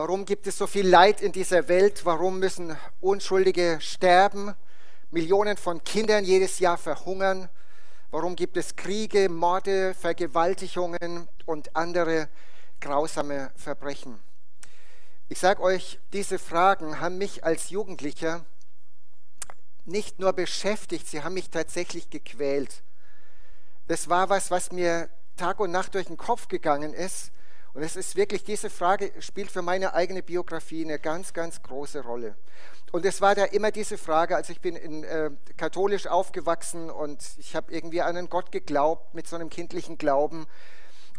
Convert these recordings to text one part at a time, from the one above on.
Warum gibt es so viel Leid in dieser Welt? Warum müssen Unschuldige sterben? Millionen von Kindern jedes Jahr verhungern? Warum gibt es Kriege, Morde, Vergewaltigungen und andere grausame Verbrechen? Ich sage euch, diese Fragen haben mich als Jugendlicher nicht nur beschäftigt, sie haben mich tatsächlich gequält. Das war was, was mir Tag und Nacht durch den Kopf gegangen ist. Und es ist wirklich, diese Frage spielt für meine eigene Biografie eine ganz, ganz große Rolle. Und es war da immer diese Frage, also ich bin in, äh, katholisch aufgewachsen und ich habe irgendwie an einen Gott geglaubt mit so einem kindlichen Glauben.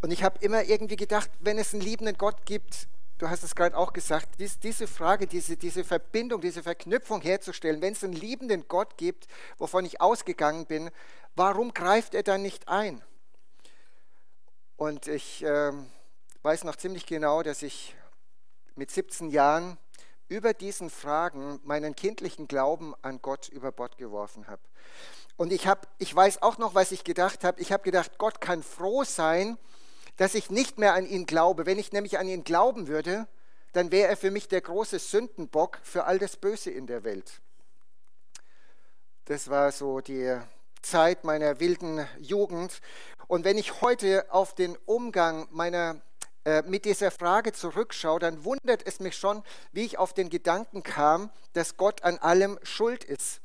Und ich habe immer irgendwie gedacht, wenn es einen liebenden Gott gibt, du hast es gerade auch gesagt, dies, diese Frage, diese, diese Verbindung, diese Verknüpfung herzustellen, wenn es einen liebenden Gott gibt, wovon ich ausgegangen bin, warum greift er dann nicht ein? Und ich äh, weiß noch ziemlich genau, dass ich mit 17 Jahren über diesen Fragen meinen kindlichen Glauben an Gott über Bord geworfen habe. Und ich, hab, ich weiß auch noch, was ich gedacht habe. Ich habe gedacht, Gott kann froh sein, dass ich nicht mehr an ihn glaube. Wenn ich nämlich an ihn glauben würde, dann wäre er für mich der große Sündenbock für all das Böse in der Welt. Das war so die Zeit meiner wilden Jugend. Und wenn ich heute auf den Umgang meiner äh, mit dieser Frage zurückschaue, dann wundert es mich schon, wie ich auf den Gedanken kam, dass Gott an allem schuld ist.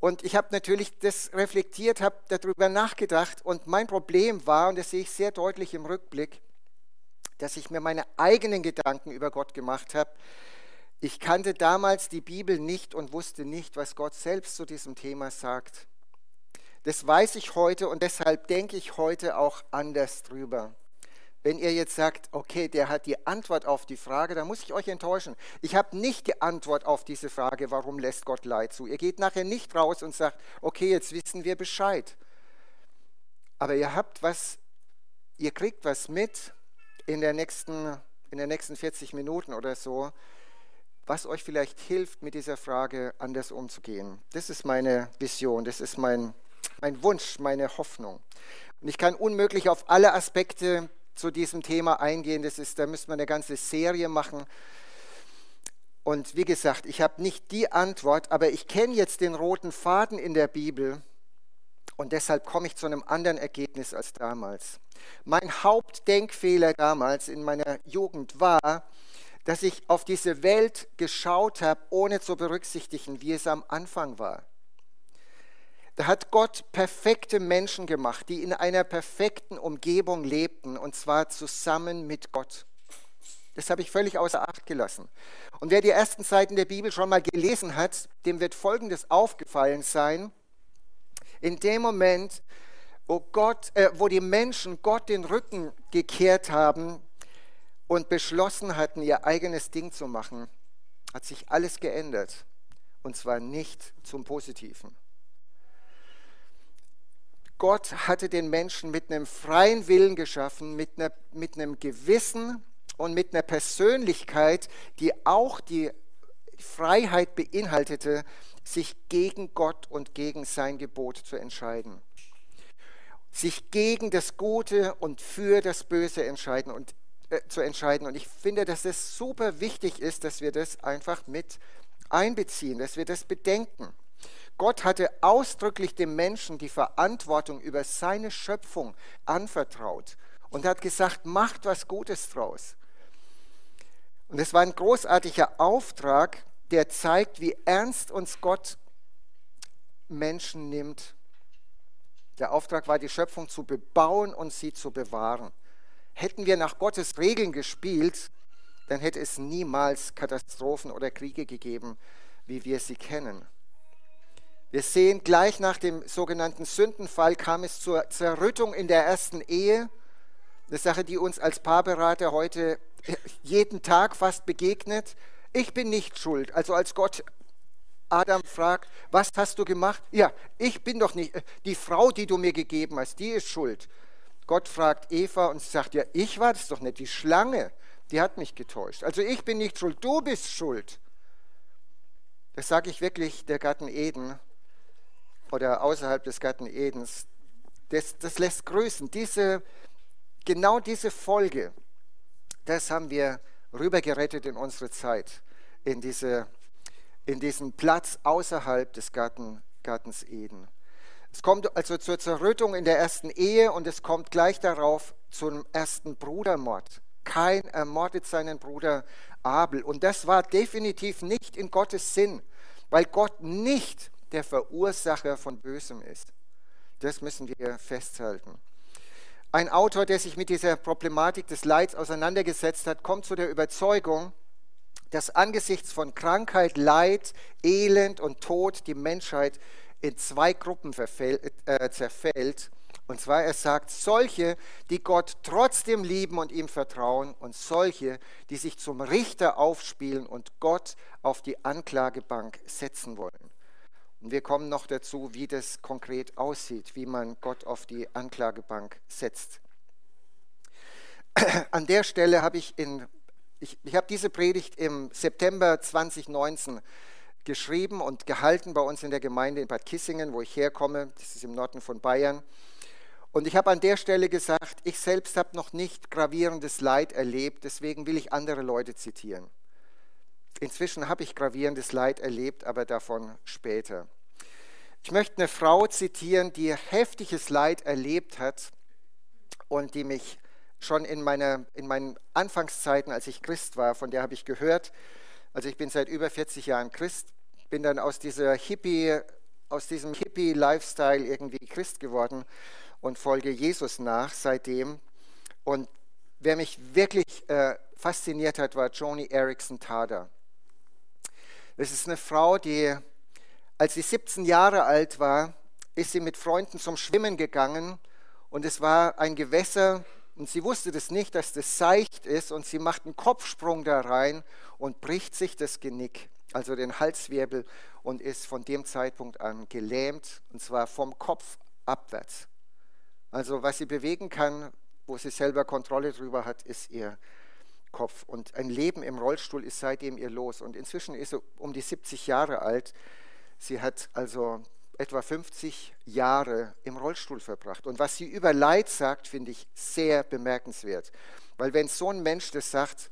Und ich habe natürlich das reflektiert, habe darüber nachgedacht und mein Problem war, und das sehe ich sehr deutlich im Rückblick, dass ich mir meine eigenen Gedanken über Gott gemacht habe. Ich kannte damals die Bibel nicht und wusste nicht, was Gott selbst zu diesem Thema sagt. Das weiß ich heute und deshalb denke ich heute auch anders drüber. Wenn ihr jetzt sagt, okay, der hat die Antwort auf die Frage, dann muss ich euch enttäuschen. Ich habe nicht die Antwort auf diese Frage, warum lässt Gott Leid zu. Ihr geht nachher nicht raus und sagt, okay, jetzt wissen wir Bescheid. Aber ihr habt was, ihr kriegt was mit in der nächsten, in den nächsten 40 Minuten oder so, was euch vielleicht hilft, mit dieser Frage anders umzugehen. Das ist meine Vision, das ist mein, mein Wunsch, meine Hoffnung. Und ich kann unmöglich auf alle Aspekte zu diesem Thema eingehen. Das ist, da müssen wir eine ganze Serie machen. Und wie gesagt, ich habe nicht die Antwort, aber ich kenne jetzt den roten Faden in der Bibel und deshalb komme ich zu einem anderen Ergebnis als damals. Mein Hauptdenkfehler damals in meiner Jugend war, dass ich auf diese Welt geschaut habe, ohne zu berücksichtigen, wie es am Anfang war. Da hat Gott perfekte Menschen gemacht, die in einer perfekten Umgebung lebten, und zwar zusammen mit Gott. Das habe ich völlig außer Acht gelassen. Und wer die ersten Seiten der Bibel schon mal gelesen hat, dem wird Folgendes aufgefallen sein. In dem Moment, wo, Gott, äh, wo die Menschen Gott den Rücken gekehrt haben und beschlossen hatten, ihr eigenes Ding zu machen, hat sich alles geändert. Und zwar nicht zum Positiven. Gott hatte den Menschen mit einem freien Willen geschaffen, mit, einer, mit einem Gewissen und mit einer Persönlichkeit, die auch die Freiheit beinhaltete, sich gegen Gott und gegen sein Gebot zu entscheiden. Sich gegen das Gute und für das Böse entscheiden und, äh, zu entscheiden. Und ich finde, dass es super wichtig ist, dass wir das einfach mit einbeziehen, dass wir das bedenken. Gott hatte ausdrücklich dem Menschen die Verantwortung über seine Schöpfung anvertraut und hat gesagt, macht was Gutes draus. Und es war ein großartiger Auftrag, der zeigt, wie ernst uns Gott Menschen nimmt. Der Auftrag war, die Schöpfung zu bebauen und sie zu bewahren. Hätten wir nach Gottes Regeln gespielt, dann hätte es niemals Katastrophen oder Kriege gegeben, wie wir sie kennen. Wir sehen, gleich nach dem sogenannten Sündenfall kam es zur Zerrüttung in der ersten Ehe. Eine Sache, die uns als Paarberater heute jeden Tag fast begegnet. Ich bin nicht schuld. Also als Gott Adam fragt, was hast du gemacht? Ja, ich bin doch nicht, die Frau, die du mir gegeben hast, die ist schuld. Gott fragt Eva und sagt, ja, ich war das doch nicht, die Schlange, die hat mich getäuscht. Also ich bin nicht schuld, du bist schuld. Das sage ich wirklich der Garten Eden oder außerhalb des Garten Edens, das, das lässt grüßen. Diese, genau diese Folge, das haben wir rübergerettet in unsere Zeit, in, diese, in diesen Platz außerhalb des Garten, Gartens Eden. Es kommt also zur Zerrüttung in der ersten Ehe und es kommt gleich darauf zum ersten Brudermord. Kein ermordet seinen Bruder Abel. Und das war definitiv nicht in Gottes Sinn, weil Gott nicht der Verursacher von Bösem ist. Das müssen wir festhalten. Ein Autor, der sich mit dieser Problematik des Leids auseinandergesetzt hat, kommt zu der Überzeugung, dass angesichts von Krankheit, Leid, Elend und Tod die Menschheit in zwei Gruppen äh, zerfällt. Und zwar, er sagt, solche, die Gott trotzdem lieben und ihm vertrauen und solche, die sich zum Richter aufspielen und Gott auf die Anklagebank setzen wollen. Und wir kommen noch dazu, wie das konkret aussieht, wie man Gott auf die Anklagebank setzt. An der Stelle habe ich in, ich, ich habe diese Predigt im September 2019 geschrieben und gehalten bei uns in der Gemeinde in Bad Kissingen, wo ich herkomme. Das ist im Norden von Bayern. Und ich habe an der Stelle gesagt, ich selbst habe noch nicht gravierendes Leid erlebt, deswegen will ich andere Leute zitieren. Inzwischen habe ich gravierendes Leid erlebt, aber davon später. Ich möchte eine Frau zitieren, die heftiges Leid erlebt hat und die mich schon in, meiner, in meinen Anfangszeiten, als ich Christ war, von der habe ich gehört, also ich bin seit über 40 Jahren Christ, bin dann aus dieser Hippie, aus diesem Hippie-Lifestyle irgendwie Christ geworden und folge Jesus nach seitdem. Und wer mich wirklich äh, fasziniert hat, war Joni Erickson Tada. Das ist eine Frau, die, als sie 17 Jahre alt war, ist sie mit Freunden zum Schwimmen gegangen und es war ein Gewässer, und sie wusste das nicht, dass das seicht ist und sie macht einen Kopfsprung da rein und bricht sich das Genick, also den Halswirbel und ist von dem Zeitpunkt an gelähmt und zwar vom Kopf abwärts. Also was sie bewegen kann, wo sie selber Kontrolle drüber hat, ist ihr Kopf. Und ein Leben im Rollstuhl ist seitdem ihr los. Und inzwischen ist sie um die 70 Jahre alt. Sie hat also etwa 50 Jahre im Rollstuhl verbracht. Und was sie über Leid sagt, finde ich sehr bemerkenswert. Weil wenn so ein Mensch das sagt,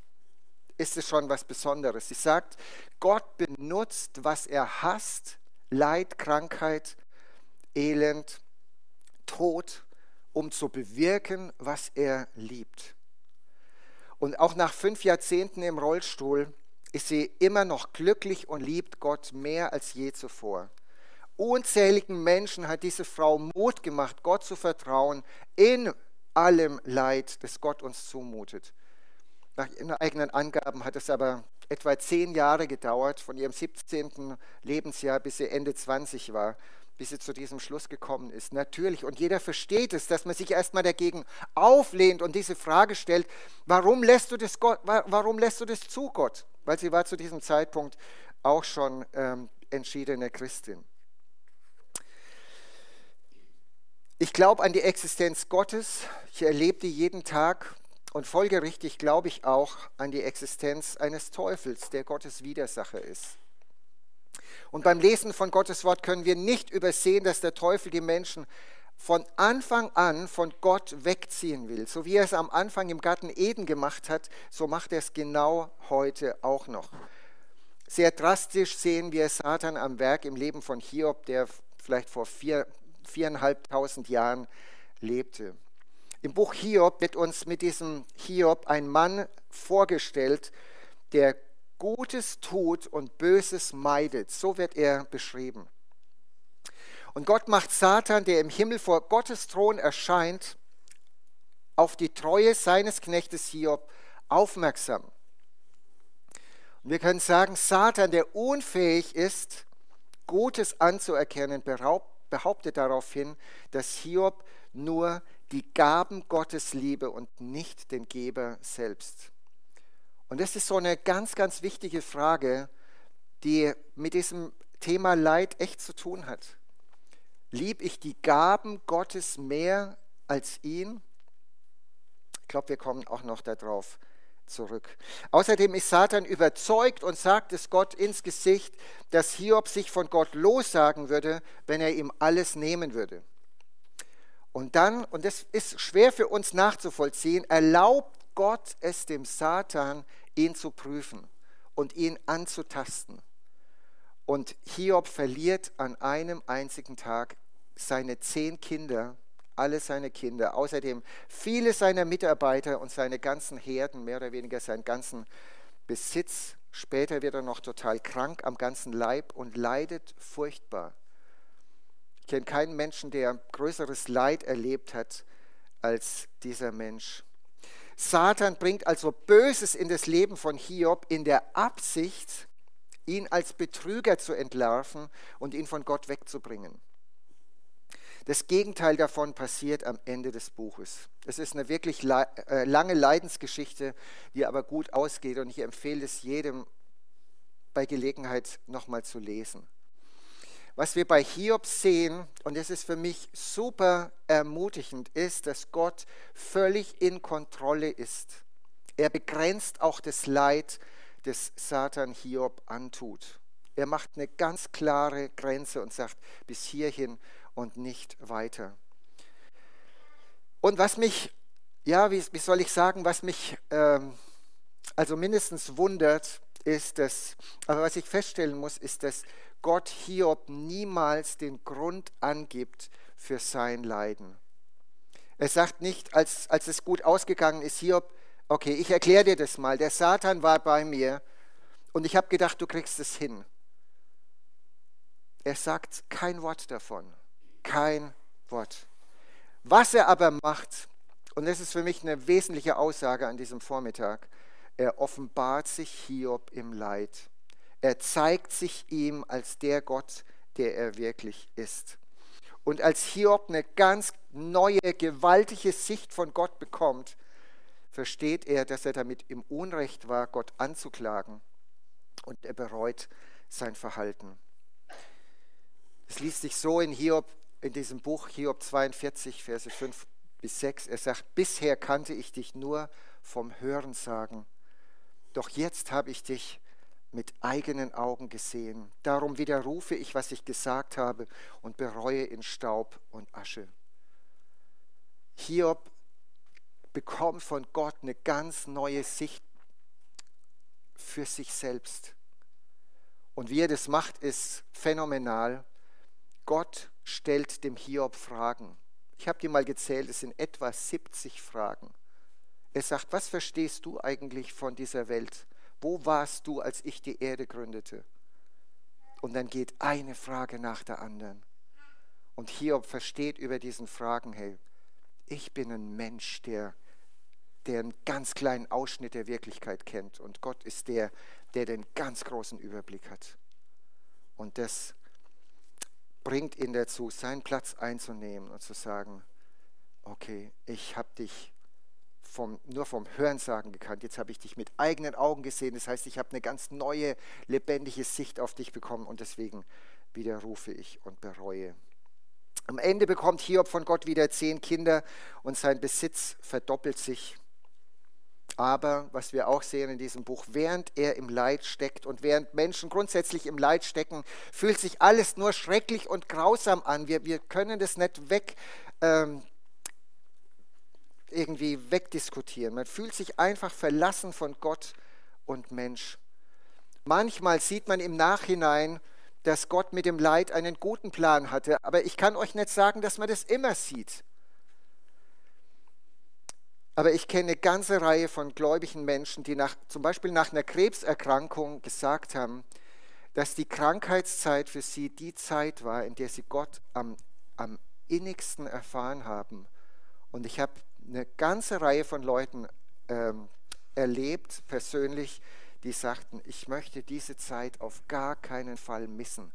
ist es schon was Besonderes. Sie sagt, Gott benutzt, was er hasst, Leid, Krankheit, Elend, Tod, um zu bewirken, was er liebt. Und auch nach fünf Jahrzehnten im Rollstuhl ist sie immer noch glücklich und liebt Gott mehr als je zuvor. Unzähligen Menschen hat diese Frau Mut gemacht, Gott zu vertrauen in allem Leid, das Gott uns zumutet. Nach ihren eigenen Angaben hat es aber etwa zehn Jahre gedauert, von ihrem 17. Lebensjahr bis sie Ende 20 war, bis sie zu diesem Schluss gekommen ist. Natürlich, und jeder versteht es, dass man sich erstmal dagegen auflehnt und diese Frage stellt, warum lässt du das, Gott, warum lässt du das zu, Gott? Weil sie war zu diesem Zeitpunkt auch schon ähm, entschiedene Christin. Ich glaube an die Existenz Gottes. Ich erlebe die jeden Tag. Und folgerichtig glaube ich auch an die Existenz eines Teufels, der Gottes Widersacher ist. Und beim Lesen von Gottes Wort können wir nicht übersehen, dass der Teufel die Menschen von Anfang an von Gott wegziehen will. So wie er es am Anfang im Garten Eden gemacht hat, so macht er es genau heute auch noch. Sehr drastisch sehen wir Satan am Werk im Leben von Hiob, der vielleicht vor vier, viereinhalbtausend Jahren lebte. Im Buch Hiob wird uns mit diesem Hiob ein Mann vorgestellt, der Gutes tut und Böses meidet. So wird er beschrieben. Und Gott macht Satan, der im Himmel vor Gottes Thron erscheint, auf die Treue seines Knechtes Hiob aufmerksam. Und wir können sagen, Satan, der unfähig ist, Gutes anzuerkennen, behauptet daraufhin, dass Hiob nur die Gaben Gottes liebe und nicht den Geber selbst. Und das ist so eine ganz, ganz wichtige Frage, die mit diesem Thema Leid echt zu tun hat. Lieb ich die Gaben Gottes mehr als ihn? Ich glaube, wir kommen auch noch darauf zurück. Außerdem ist Satan überzeugt und sagt es Gott ins Gesicht, dass Hiob sich von Gott lossagen würde, wenn er ihm alles nehmen würde. Und dann, und das ist schwer für uns nachzuvollziehen, erlaubt Gott es dem Satan, ihn zu prüfen und ihn anzutasten. Und Hiob verliert an einem einzigen Tag seine zehn Kinder, alle seine Kinder, außerdem viele seiner Mitarbeiter und seine ganzen Herden, mehr oder weniger seinen ganzen Besitz. Später wird er noch total krank am ganzen Leib und leidet furchtbar. Ich kenne keinen Menschen, der größeres Leid erlebt hat als dieser Mensch. Satan bringt also Böses in das Leben von Hiob in der Absicht, ihn als Betrüger zu entlarven und ihn von Gott wegzubringen. Das Gegenteil davon passiert am Ende des Buches. Es ist eine wirklich äh, lange Leidensgeschichte, die aber gut ausgeht und ich empfehle es jedem bei Gelegenheit nochmal zu lesen. Was wir bei Hiob sehen, und das ist für mich super ermutigend, ist, dass Gott völlig in Kontrolle ist. Er begrenzt auch das Leid, das Satan Hiob antut. Er macht eine ganz klare Grenze und sagt, bis hierhin und nicht weiter. Und was mich, ja, wie, wie soll ich sagen, was mich ähm, also mindestens wundert, ist, dass, aber was ich feststellen muss, ist, dass Gott Hiob niemals den Grund angibt für sein Leiden. Er sagt nicht, als, als es gut ausgegangen ist, Hiob, okay, ich erkläre dir das mal, der Satan war bei mir und ich habe gedacht, du kriegst es hin. Er sagt kein Wort davon, kein Wort. Was er aber macht, und das ist für mich eine wesentliche Aussage an diesem Vormittag, er offenbart sich Hiob im Leid. Er zeigt sich ihm als der Gott, der er wirklich ist. Und als Hiob eine ganz neue, gewaltige Sicht von Gott bekommt, versteht er, dass er damit im Unrecht war, Gott anzuklagen. Und er bereut sein Verhalten. Es liest sich so in Hiob, in diesem Buch Hiob 42, Verse 5 bis 6. Er sagt, bisher kannte ich dich nur vom Hörensagen, doch jetzt habe ich dich mit eigenen Augen gesehen. Darum widerrufe ich, was ich gesagt habe und bereue in Staub und Asche. Hiob bekommt von Gott eine ganz neue Sicht für sich selbst. Und wie er das macht, ist phänomenal. Gott stellt dem Hiob Fragen. Ich habe dir mal gezählt, es sind etwa 70 Fragen. Er sagt, was verstehst du eigentlich von dieser Welt? Wo warst du, als ich die Erde gründete? Und dann geht eine Frage nach der anderen. Und Hiob versteht über diesen Fragen, hey, ich bin ein Mensch, der, der einen ganz kleinen Ausschnitt der Wirklichkeit kennt. Und Gott ist der, der den ganz großen Überblick hat. Und das bringt ihn dazu, seinen Platz einzunehmen und zu sagen, okay, ich habe dich vom, nur vom Hörensagen gekannt. Jetzt habe ich dich mit eigenen Augen gesehen. Das heißt, ich habe eine ganz neue, lebendige Sicht auf dich bekommen und deswegen widerrufe ich und bereue. Am Ende bekommt Hiob von Gott wieder zehn Kinder und sein Besitz verdoppelt sich. Aber was wir auch sehen in diesem Buch, während er im Leid steckt und während Menschen grundsätzlich im Leid stecken, fühlt sich alles nur schrecklich und grausam an. Wir, wir können das nicht weg, ähm, irgendwie wegdiskutieren. Man fühlt sich einfach verlassen von Gott und Mensch. Manchmal sieht man im Nachhinein, dass Gott mit dem Leid einen guten Plan hatte, aber ich kann euch nicht sagen, dass man das immer sieht. Aber ich kenne eine ganze Reihe von gläubigen Menschen, die nach, zum Beispiel nach einer Krebserkrankung gesagt haben, dass die Krankheitszeit für sie die Zeit war, in der sie Gott am, am innigsten erfahren haben. Und ich habe eine ganze Reihe von Leuten ähm, erlebt, persönlich, die sagten, ich möchte diese Zeit auf gar keinen Fall missen,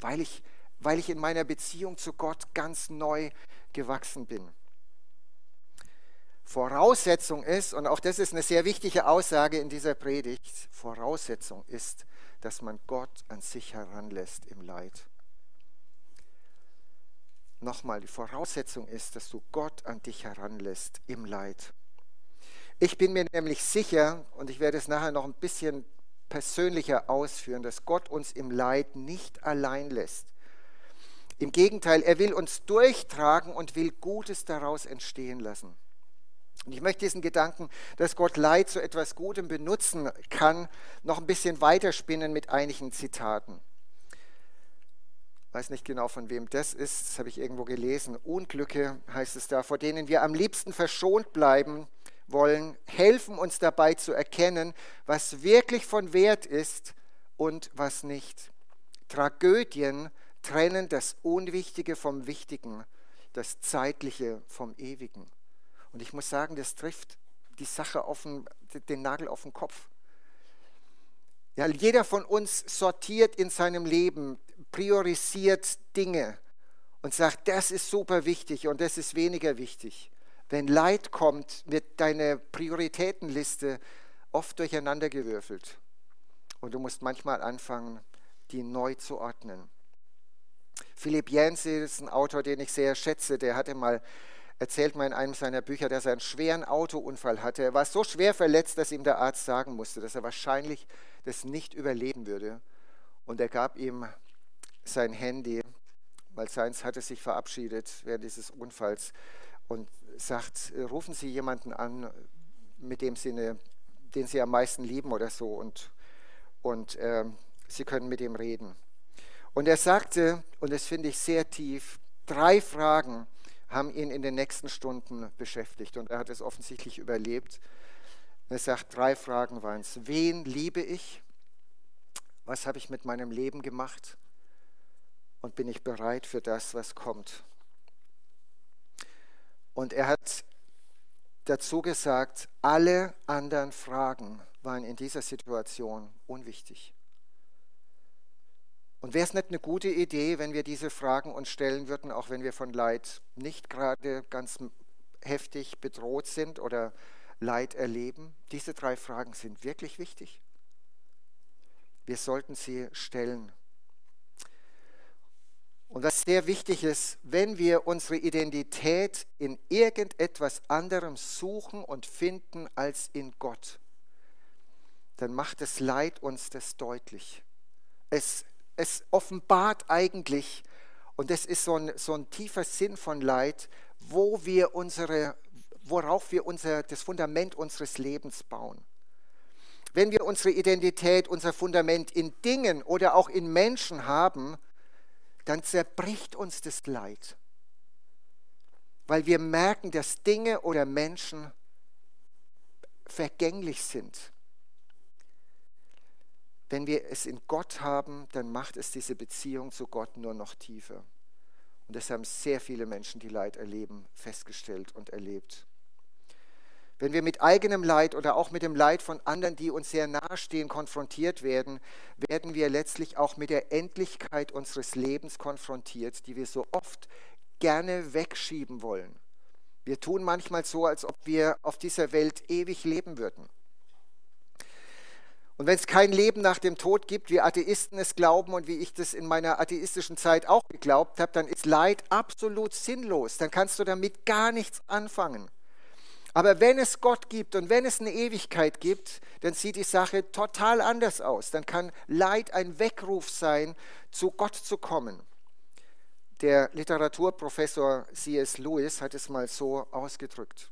weil ich, weil ich in meiner Beziehung zu Gott ganz neu gewachsen bin. Voraussetzung ist, und auch das ist eine sehr wichtige Aussage in dieser Predigt, Voraussetzung ist, dass man Gott an sich heranlässt im Leid. Nochmal, die Voraussetzung ist, dass du Gott an dich heranlässt im Leid. Ich bin mir nämlich sicher, und ich werde es nachher noch ein bisschen persönlicher ausführen, dass Gott uns im Leid nicht allein lässt. Im Gegenteil, er will uns durchtragen und will Gutes daraus entstehen lassen. Und ich möchte diesen Gedanken, dass Gott Leid zu etwas Gutem benutzen kann, noch ein bisschen weiterspinnen mit einigen Zitaten. Weiß nicht genau, von wem das ist, das habe ich irgendwo gelesen. Unglücke heißt es da, vor denen wir am liebsten verschont bleiben wollen, helfen uns dabei zu erkennen, was wirklich von Wert ist und was nicht. Tragödien trennen das Unwichtige vom Wichtigen, das Zeitliche vom Ewigen. Und ich muss sagen, das trifft die Sache auf den, den Nagel auf den Kopf. Ja, jeder von uns sortiert in seinem Leben, priorisiert Dinge und sagt, das ist super wichtig und das ist weniger wichtig. Wenn Leid kommt, wird deine Prioritätenliste oft durcheinandergewürfelt. Und du musst manchmal anfangen, die neu zu ordnen. Philipp Jense ist ein Autor, den ich sehr schätze. Der hatte mal erzählt mal in einem seiner Bücher, dass er einen schweren Autounfall hatte. Er war so schwer verletzt, dass ihm der Arzt sagen musste, dass er wahrscheinlich das nicht überleben würde. Und er gab ihm sein Handy, weil seins hatte sich verabschiedet während dieses Unfalls und sagt, rufen Sie jemanden an, mit dem Sie eine, den Sie am meisten lieben oder so und, und äh, Sie können mit ihm reden. Und er sagte, und das finde ich sehr tief, drei Fragen haben ihn in den nächsten Stunden beschäftigt und er hat es offensichtlich überlebt. Er sagt, drei Fragen waren es. Wen liebe ich? Was habe ich mit meinem Leben gemacht? Und bin ich bereit für das, was kommt? Und er hat dazu gesagt, alle anderen Fragen waren in dieser Situation unwichtig. Und wäre es nicht eine gute Idee, wenn wir diese Fragen uns stellen würden, auch wenn wir von Leid nicht gerade ganz heftig bedroht sind oder Leid erleben? Diese drei Fragen sind wirklich wichtig. Wir sollten sie stellen. Und was sehr wichtig ist, wenn wir unsere Identität in irgendetwas anderem suchen und finden als in Gott, dann macht das Leid uns das deutlich. Es es offenbart eigentlich, und das ist so ein, so ein tiefer Sinn von Leid, wo wir unsere, worauf wir unser, das Fundament unseres Lebens bauen. Wenn wir unsere Identität, unser Fundament in Dingen oder auch in Menschen haben, dann zerbricht uns das Leid. Weil wir merken, dass Dinge oder Menschen vergänglich sind. Wenn wir es in Gott haben, dann macht es diese Beziehung zu Gott nur noch tiefer. Und das haben sehr viele Menschen, die Leid erleben, festgestellt und erlebt. Wenn wir mit eigenem Leid oder auch mit dem Leid von anderen, die uns sehr nahestehen, konfrontiert werden, werden wir letztlich auch mit der Endlichkeit unseres Lebens konfrontiert, die wir so oft gerne wegschieben wollen. Wir tun manchmal so, als ob wir auf dieser Welt ewig leben würden. Und wenn es kein Leben nach dem Tod gibt, wie Atheisten es glauben und wie ich das in meiner atheistischen Zeit auch geglaubt habe, dann ist Leid absolut sinnlos. Dann kannst du damit gar nichts anfangen. Aber wenn es Gott gibt und wenn es eine Ewigkeit gibt, dann sieht die Sache total anders aus. Dann kann Leid ein Weckruf sein, zu Gott zu kommen. Der Literaturprofessor C.S. Lewis hat es mal so ausgedrückt.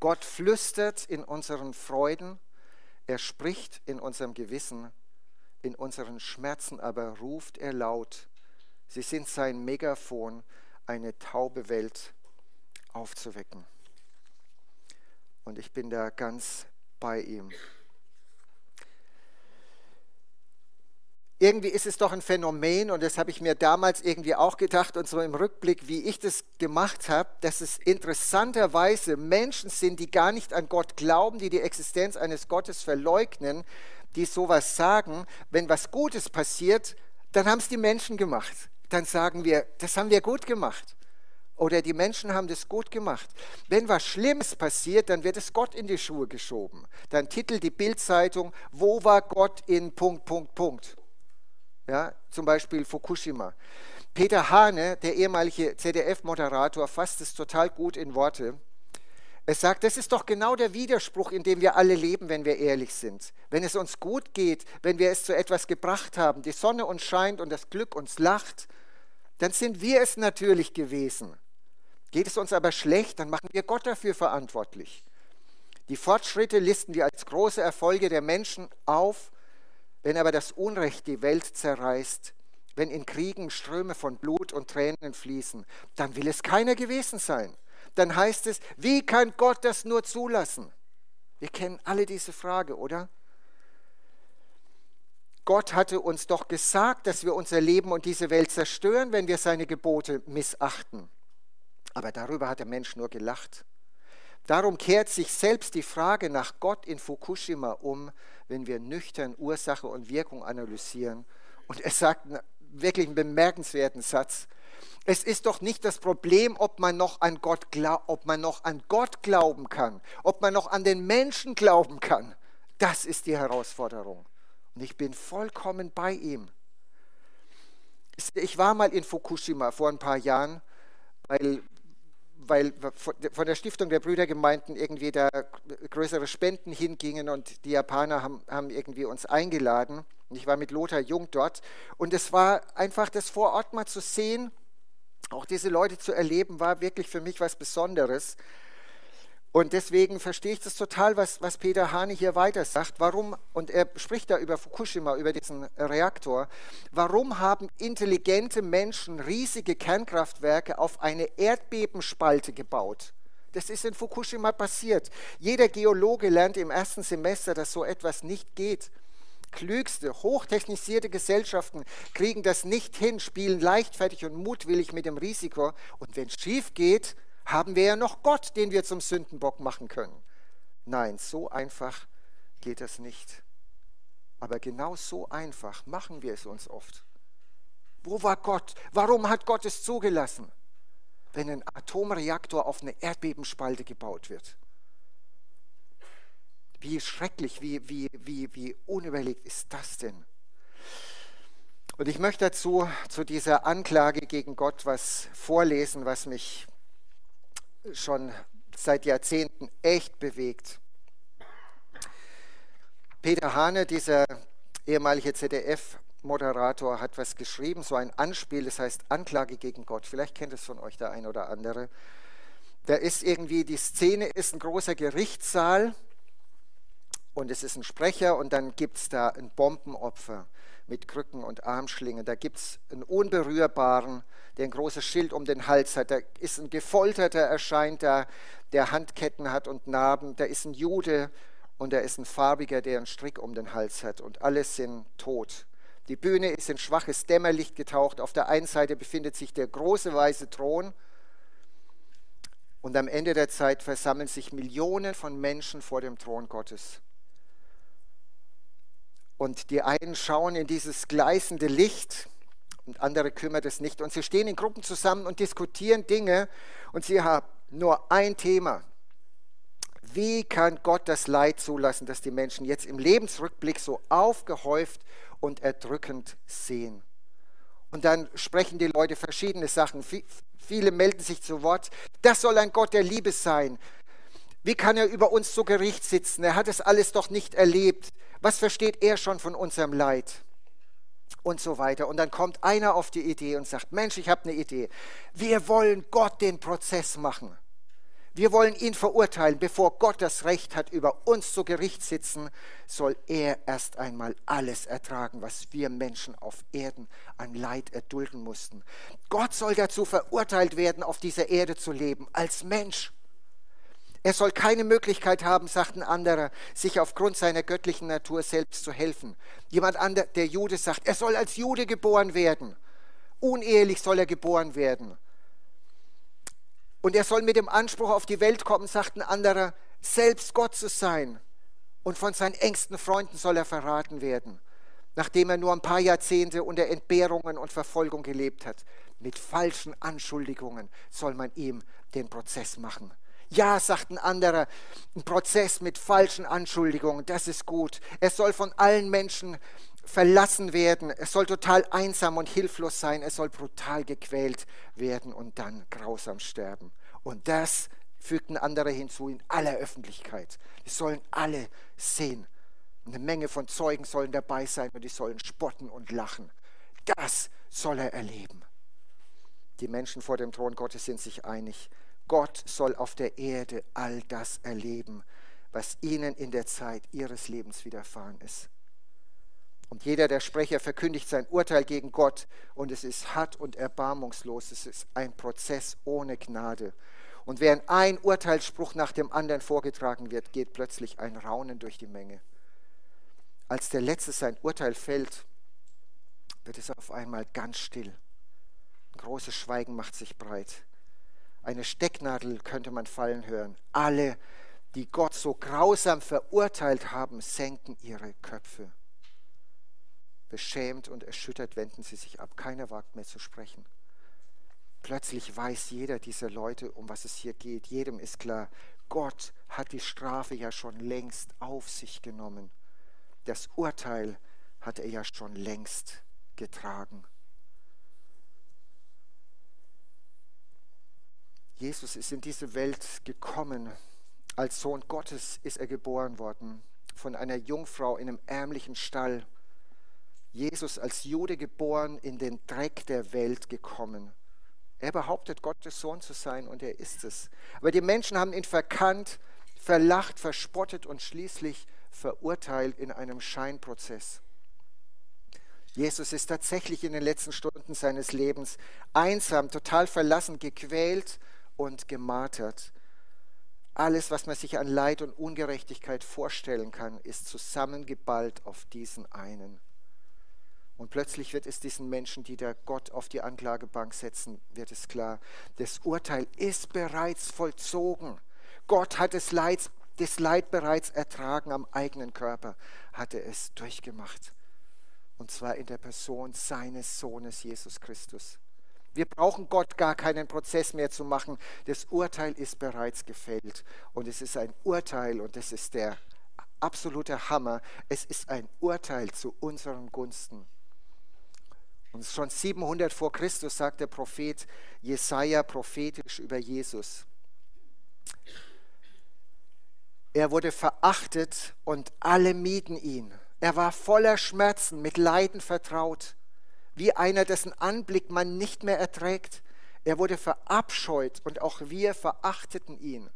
Gott flüstert in unseren Freuden er spricht in unserem Gewissen, in unseren Schmerzen aber ruft er laut. Sie sind sein Megafon, eine taube Welt aufzuwecken. Und ich bin da ganz bei ihm. irgendwie ist es doch ein Phänomen und das habe ich mir damals irgendwie auch gedacht und so im Rückblick, wie ich das gemacht habe, dass es interessanterweise Menschen sind, die gar nicht an Gott glauben, die die Existenz eines Gottes verleugnen, die sowas sagen, wenn was Gutes passiert, dann haben es die Menschen gemacht. Dann sagen wir, das haben wir gut gemacht. Oder die Menschen haben das gut gemacht. Wenn was Schlimmes passiert, dann wird es Gott in die Schuhe geschoben. Dann titelt die Bildzeitung, wo war Gott in Punkt, Punkt, Punkt ja, zum Beispiel Fukushima. Peter Hane, der ehemalige ZDF-Moderator, fasst es total gut in Worte. Er sagt, das ist doch genau der Widerspruch, in dem wir alle leben, wenn wir ehrlich sind. Wenn es uns gut geht, wenn wir es zu etwas gebracht haben, die Sonne uns scheint und das Glück uns lacht, dann sind wir es natürlich gewesen. Geht es uns aber schlecht, dann machen wir Gott dafür verantwortlich. Die Fortschritte listen wir als große Erfolge der Menschen auf, wenn aber das Unrecht die Welt zerreißt, wenn in Kriegen Ströme von Blut und Tränen fließen, dann will es keiner gewesen sein. Dann heißt es, wie kann Gott das nur zulassen? Wir kennen alle diese Frage, oder? Gott hatte uns doch gesagt, dass wir unser Leben und diese Welt zerstören, wenn wir seine Gebote missachten. Aber darüber hat der Mensch nur gelacht. Darum kehrt sich selbst die Frage nach Gott in Fukushima um, wenn wir nüchtern Ursache und Wirkung analysieren. Und er sagt wirklich einen bemerkenswerten Satz. Es ist doch nicht das Problem, ob man noch an Gott, ob man noch an Gott glauben kann, ob man noch an den Menschen glauben kann. Das ist die Herausforderung. Und ich bin vollkommen bei ihm. Ich war mal in Fukushima vor ein paar Jahren, weil, weil von der Stiftung der Brüdergemeinden irgendwie da größere Spenden hingingen und die Japaner haben, haben irgendwie uns eingeladen. Und ich war mit Lothar Jung dort. Und es war einfach das vor Ort mal zu sehen, auch diese Leute zu erleben, war wirklich für mich was Besonderes. Und deswegen verstehe ich das total, was, was Peter Hane hier weiter sagt. Warum, und er spricht da über Fukushima, über diesen Reaktor, warum haben intelligente Menschen riesige Kernkraftwerke auf eine Erdbebenspalte gebaut? Das ist in Fukushima passiert. Jeder Geologe lernt im ersten Semester, dass so etwas nicht geht. Klügste, hochtechnisierte Gesellschaften kriegen das nicht hin, spielen leichtfertig und mutwillig mit dem Risiko. Und wenn es schief geht, haben wir ja noch Gott, den wir zum Sündenbock machen können. Nein, so einfach geht das nicht. Aber genau so einfach machen wir es uns oft. Wo war Gott? Warum hat Gott es zugelassen, wenn ein Atomreaktor auf eine Erdbebenspalte gebaut wird? Wie schrecklich, wie, wie, wie, wie unüberlegt ist das denn? Und ich möchte dazu, zu dieser Anklage gegen Gott was vorlesen, was mich schon seit Jahrzehnten echt bewegt. Peter Hane, dieser ehemalige ZDF-Moderator, hat was geschrieben, so ein Anspiel, das heißt Anklage gegen Gott. Vielleicht kennt es von euch der ein oder andere. Da ist irgendwie, die Szene ist ein großer Gerichtssaal und es ist ein Sprecher und dann gibt es da ein Bombenopfer mit Krücken und Armschlingen. Da gibt es einen Unberührbaren, der ein großes Schild um den Hals hat. Da ist ein Gefolterter, erscheint da, der Handketten hat und Narben. Da ist ein Jude und da ist ein Farbiger, der einen Strick um den Hals hat. Und alle sind tot. Die Bühne ist in schwaches Dämmerlicht getaucht. Auf der einen Seite befindet sich der große weiße Thron. Und am Ende der Zeit versammeln sich Millionen von Menschen vor dem Thron Gottes. Und die einen schauen in dieses gleißende Licht und andere kümmert es nicht. Und sie stehen in Gruppen zusammen und diskutieren Dinge und sie haben nur ein Thema. Wie kann Gott das Leid zulassen, das die Menschen jetzt im Lebensrückblick so aufgehäuft und erdrückend sehen? Und dann sprechen die Leute verschiedene Sachen. Viele melden sich zu Wort. Das soll ein Gott der Liebe sein. Wie kann er über uns zu Gericht sitzen? Er hat es alles doch nicht erlebt. Was versteht er schon von unserem Leid? Und so weiter. Und dann kommt einer auf die Idee und sagt, Mensch, ich habe eine Idee. Wir wollen Gott den Prozess machen. Wir wollen ihn verurteilen. Bevor Gott das Recht hat, über uns zu Gericht sitzen, soll er erst einmal alles ertragen, was wir Menschen auf Erden an Leid erdulden mussten. Gott soll dazu verurteilt werden, auf dieser Erde zu leben, als Mensch. Er soll keine Möglichkeit haben, sagt ein anderer, sich aufgrund seiner göttlichen Natur selbst zu helfen. Jemand anderer, der Jude sagt, er soll als Jude geboren werden. Unehelich soll er geboren werden. Und er soll mit dem Anspruch auf die Welt kommen, sagt ein anderer, selbst Gott zu sein. Und von seinen engsten Freunden soll er verraten werden, nachdem er nur ein paar Jahrzehnte unter Entbehrungen und Verfolgung gelebt hat. Mit falschen Anschuldigungen soll man ihm den Prozess machen. Ja, sagt ein anderer, ein Prozess mit falschen Anschuldigungen, das ist gut. Er soll von allen Menschen verlassen werden. Er soll total einsam und hilflos sein. Er soll brutal gequält werden und dann grausam sterben. Und das fügt ein anderer hinzu in aller Öffentlichkeit. Die sollen alle sehen. Eine Menge von Zeugen sollen dabei sein und die sollen spotten und lachen. Das soll er erleben. Die Menschen vor dem Thron Gottes sind sich einig. Gott soll auf der Erde all das erleben, was ihnen in der Zeit ihres Lebens widerfahren ist. Und jeder der Sprecher verkündigt sein Urteil gegen Gott und es ist hart und erbarmungslos. Es ist ein Prozess ohne Gnade. Und während ein Urteilsspruch nach dem anderen vorgetragen wird, geht plötzlich ein Raunen durch die Menge. Als der Letzte sein Urteil fällt, wird es auf einmal ganz still. Ein großes Schweigen macht sich breit. Eine Stecknadel könnte man fallen hören. Alle, die Gott so grausam verurteilt haben, senken ihre Köpfe. Beschämt und erschüttert wenden sie sich ab. Keiner wagt mehr zu sprechen. Plötzlich weiß jeder dieser Leute, um was es hier geht. Jedem ist klar, Gott hat die Strafe ja schon längst auf sich genommen. Das Urteil hat er ja schon längst getragen. Jesus ist in diese Welt gekommen. Als Sohn Gottes ist er geboren worden von einer Jungfrau in einem ärmlichen Stall Jesus als Jude geboren, in den Dreck der Welt gekommen. Er behauptet, Gottes Sohn zu sein und er ist es. Aber die Menschen haben ihn verkannt, verlacht, verspottet und schließlich verurteilt in einem Scheinprozess. Jesus ist tatsächlich in den letzten Stunden seines Lebens einsam, total verlassen, gequält und gemartert. Alles, was man sich an Leid und Ungerechtigkeit vorstellen kann, ist zusammengeballt auf diesen einen. Und plötzlich wird es diesen Menschen, die da Gott auf die Anklagebank setzen, wird es klar, das Urteil ist bereits vollzogen. Gott hat das Leid, das Leid bereits ertragen am eigenen Körper, hat er es durchgemacht. Und zwar in der Person seines Sohnes Jesus Christus. Wir brauchen Gott gar keinen Prozess mehr zu machen. Das Urteil ist bereits gefällt. Und es ist ein Urteil, und das ist der absolute Hammer, es ist ein Urteil zu unseren Gunsten. Und schon 700 vor Christus sagt der Prophet Jesaja prophetisch über Jesus. Er wurde verachtet und alle mieden ihn. Er war voller Schmerzen, mit Leiden vertraut, wie einer, dessen Anblick man nicht mehr erträgt. Er wurde verabscheut und auch wir verachteten ihn.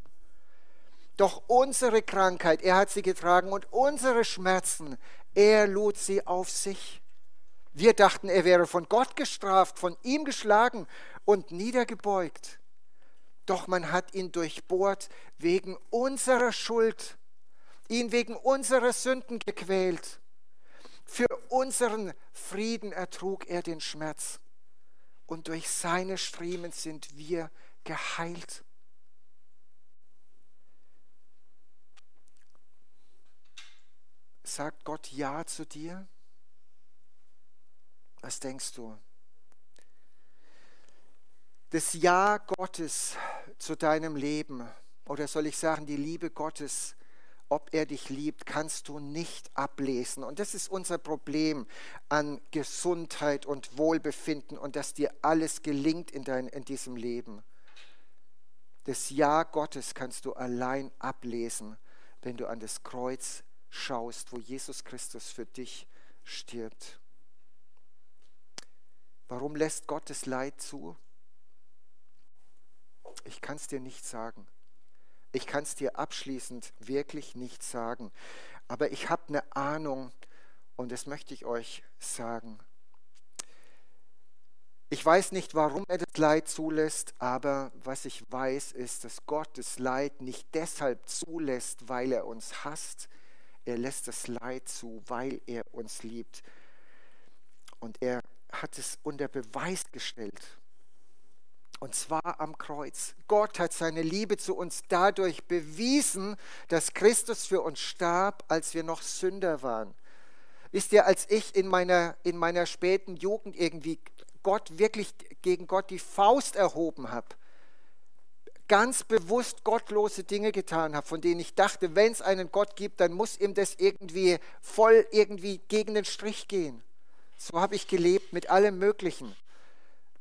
Doch unsere Krankheit, er hat sie getragen und unsere Schmerzen, er lud sie auf sich. Wir dachten, er wäre von Gott gestraft, von ihm geschlagen und niedergebeugt. Doch man hat ihn durchbohrt wegen unserer Schuld, ihn wegen unserer Sünden gequält. Für unseren Frieden ertrug er den Schmerz und durch seine Striemen sind wir geheilt. Sagt Gott Ja zu dir? Was denkst du? Das Ja Gottes zu deinem Leben, oder soll ich sagen, die Liebe Gottes, ob er dich liebt, kannst du nicht ablesen. Und das ist unser Problem an Gesundheit und Wohlbefinden und dass dir alles gelingt in, dein, in diesem Leben. Das Ja Gottes kannst du allein ablesen, wenn du an das Kreuz schaust, wo Jesus Christus für dich stirbt. Warum lässt Gott das Leid zu? Ich kann es dir nicht sagen. Ich kann es dir abschließend wirklich nicht sagen. Aber ich habe eine Ahnung und das möchte ich euch sagen. Ich weiß nicht, warum er das Leid zulässt, aber was ich weiß, ist, dass Gott das Leid nicht deshalb zulässt, weil er uns hasst. Er lässt das Leid zu, weil er uns liebt. Und er hat es unter Beweis gestellt. Und zwar am Kreuz. Gott hat seine Liebe zu uns dadurch bewiesen, dass Christus für uns starb, als wir noch Sünder waren. Wisst ihr, als ich in meiner, in meiner späten Jugend irgendwie Gott wirklich gegen Gott die Faust erhoben habe, ganz bewusst gottlose Dinge getan habe, von denen ich dachte, wenn es einen Gott gibt, dann muss ihm das irgendwie voll irgendwie gegen den Strich gehen. So habe ich gelebt mit allem Möglichen.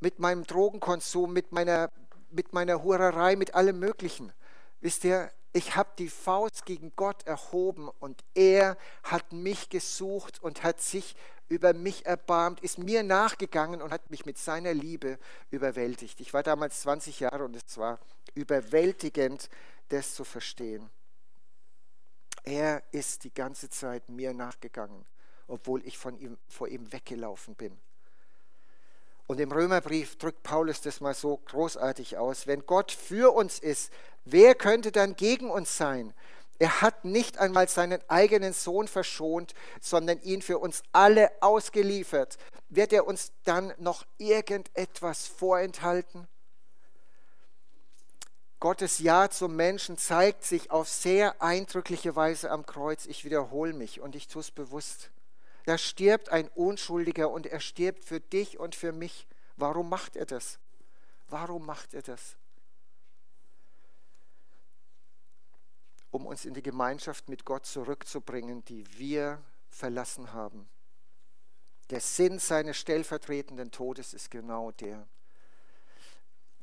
Mit meinem Drogenkonsum, mit meiner, mit meiner Hurerei, mit allem Möglichen. Wisst ihr, Ich habe die Faust gegen Gott erhoben und er hat mich gesucht und hat sich über mich erbarmt, ist mir nachgegangen und hat mich mit seiner Liebe überwältigt. Ich war damals 20 Jahre und es war überwältigend, das zu verstehen. Er ist die ganze Zeit mir nachgegangen, obwohl ich von ihm, vor ihm weggelaufen bin. Und im Römerbrief drückt Paulus das mal so großartig aus. Wenn Gott für uns ist, wer könnte dann gegen uns sein? Er hat nicht einmal seinen eigenen Sohn verschont, sondern ihn für uns alle ausgeliefert. Wird er uns dann noch irgendetwas vorenthalten? Gottes Ja zum Menschen zeigt sich auf sehr eindrückliche Weise am Kreuz. Ich wiederhole mich und ich tue es bewusst. Da stirbt ein Unschuldiger und er stirbt für dich und für mich. Warum macht er das? Warum macht er das? Um uns in die Gemeinschaft mit Gott zurückzubringen, die wir verlassen haben. Der Sinn seines stellvertretenden Todes ist genau der.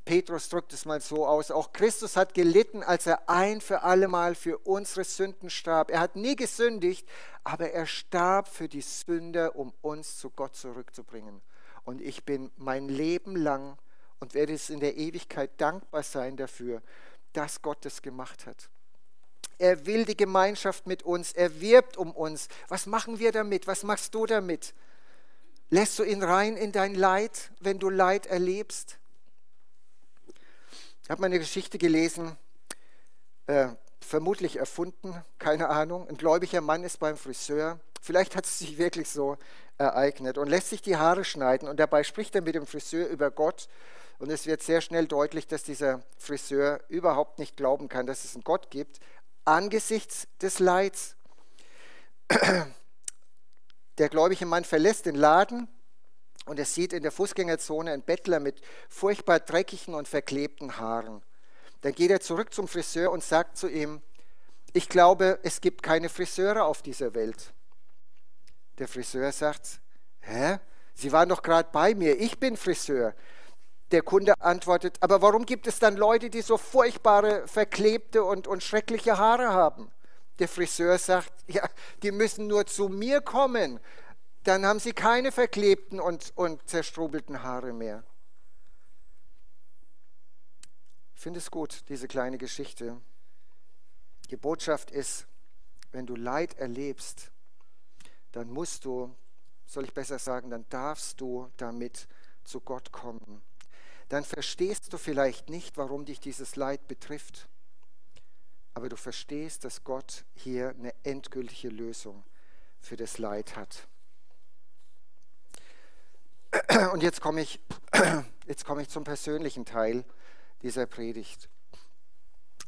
Petrus drückt es mal so aus, auch Christus hat gelitten, als er ein für allemal für unsere Sünden starb. Er hat nie gesündigt, aber er starb für die Sünder, um uns zu Gott zurückzubringen. Und ich bin mein Leben lang und werde es in der Ewigkeit dankbar sein dafür, dass Gott das gemacht hat. Er will die Gemeinschaft mit uns, er wirbt um uns. Was machen wir damit? Was machst du damit? Lässt du ihn rein in dein Leid, wenn du Leid erlebst? Habe mal eine Geschichte gelesen, äh, vermutlich erfunden, keine Ahnung. Ein gläubiger Mann ist beim Friseur. Vielleicht hat es sich wirklich so ereignet und lässt sich die Haare schneiden. Und dabei spricht er mit dem Friseur über Gott. Und es wird sehr schnell deutlich, dass dieser Friseur überhaupt nicht glauben kann, dass es einen Gott gibt, angesichts des Leids. Der gläubige Mann verlässt den Laden und er sieht in der Fußgängerzone einen Bettler mit furchtbar dreckigen und verklebten Haaren. Dann geht er zurück zum Friseur und sagt zu ihm, ich glaube, es gibt keine Friseure auf dieser Welt. Der Friseur sagt, hä? Sie waren doch gerade bei mir, ich bin Friseur. Der Kunde antwortet, aber warum gibt es dann Leute, die so furchtbare, verklebte und, und schreckliche Haare haben? Der Friseur sagt, ja, die müssen nur zu mir kommen dann haben sie keine verklebten und, und zerstrubelten Haare mehr. Ich finde es gut, diese kleine Geschichte. Die Botschaft ist, wenn du Leid erlebst, dann musst du, soll ich besser sagen, dann darfst du damit zu Gott kommen. Dann verstehst du vielleicht nicht, warum dich dieses Leid betrifft, aber du verstehst, dass Gott hier eine endgültige Lösung für das Leid hat. Und jetzt komme ich, jetzt komme ich zum persönlichen Teil dieser Predigt.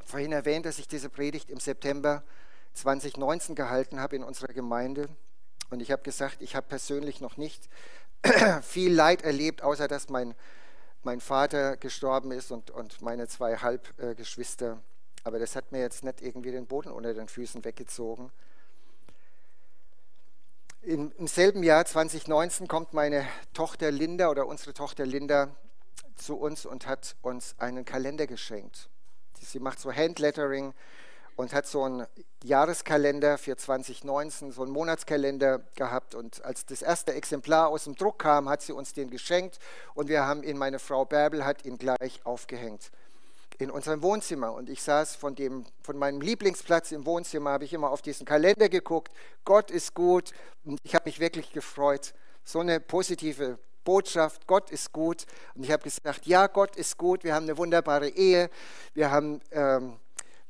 Vorhin erwähnt, dass ich diese Predigt im September 2019 gehalten habe in unserer Gemeinde. Und ich habe gesagt, ich habe persönlich noch nicht viel Leid erlebt, außer dass mein, mein Vater gestorben ist und, und meine zwei Halbgeschwister. Aber das hat mir jetzt nicht irgendwie den Boden unter den Füßen weggezogen. Im, selben Jahr 2019 kommt meine Tochter Linda oder unsere Tochter Linda zu uns und hat uns einen Kalender geschenkt. Sie macht so Handlettering und hat so einen Jahreskalender für 2019, so einen Monatskalender gehabt. Und als das erste Exemplar aus dem Druck kam, hat sie uns den geschenkt und wir haben ihn, meine Frau Bärbel hat ihn gleich aufgehängt in unserem Wohnzimmer und ich saß von, dem, von meinem Lieblingsplatz im Wohnzimmer, habe ich immer auf diesen Kalender geguckt. Gott ist gut und ich habe mich wirklich gefreut. So eine positive Botschaft, Gott ist gut. Und ich habe gesagt, ja, Gott ist gut, wir haben eine wunderbare Ehe, wir haben, ähm,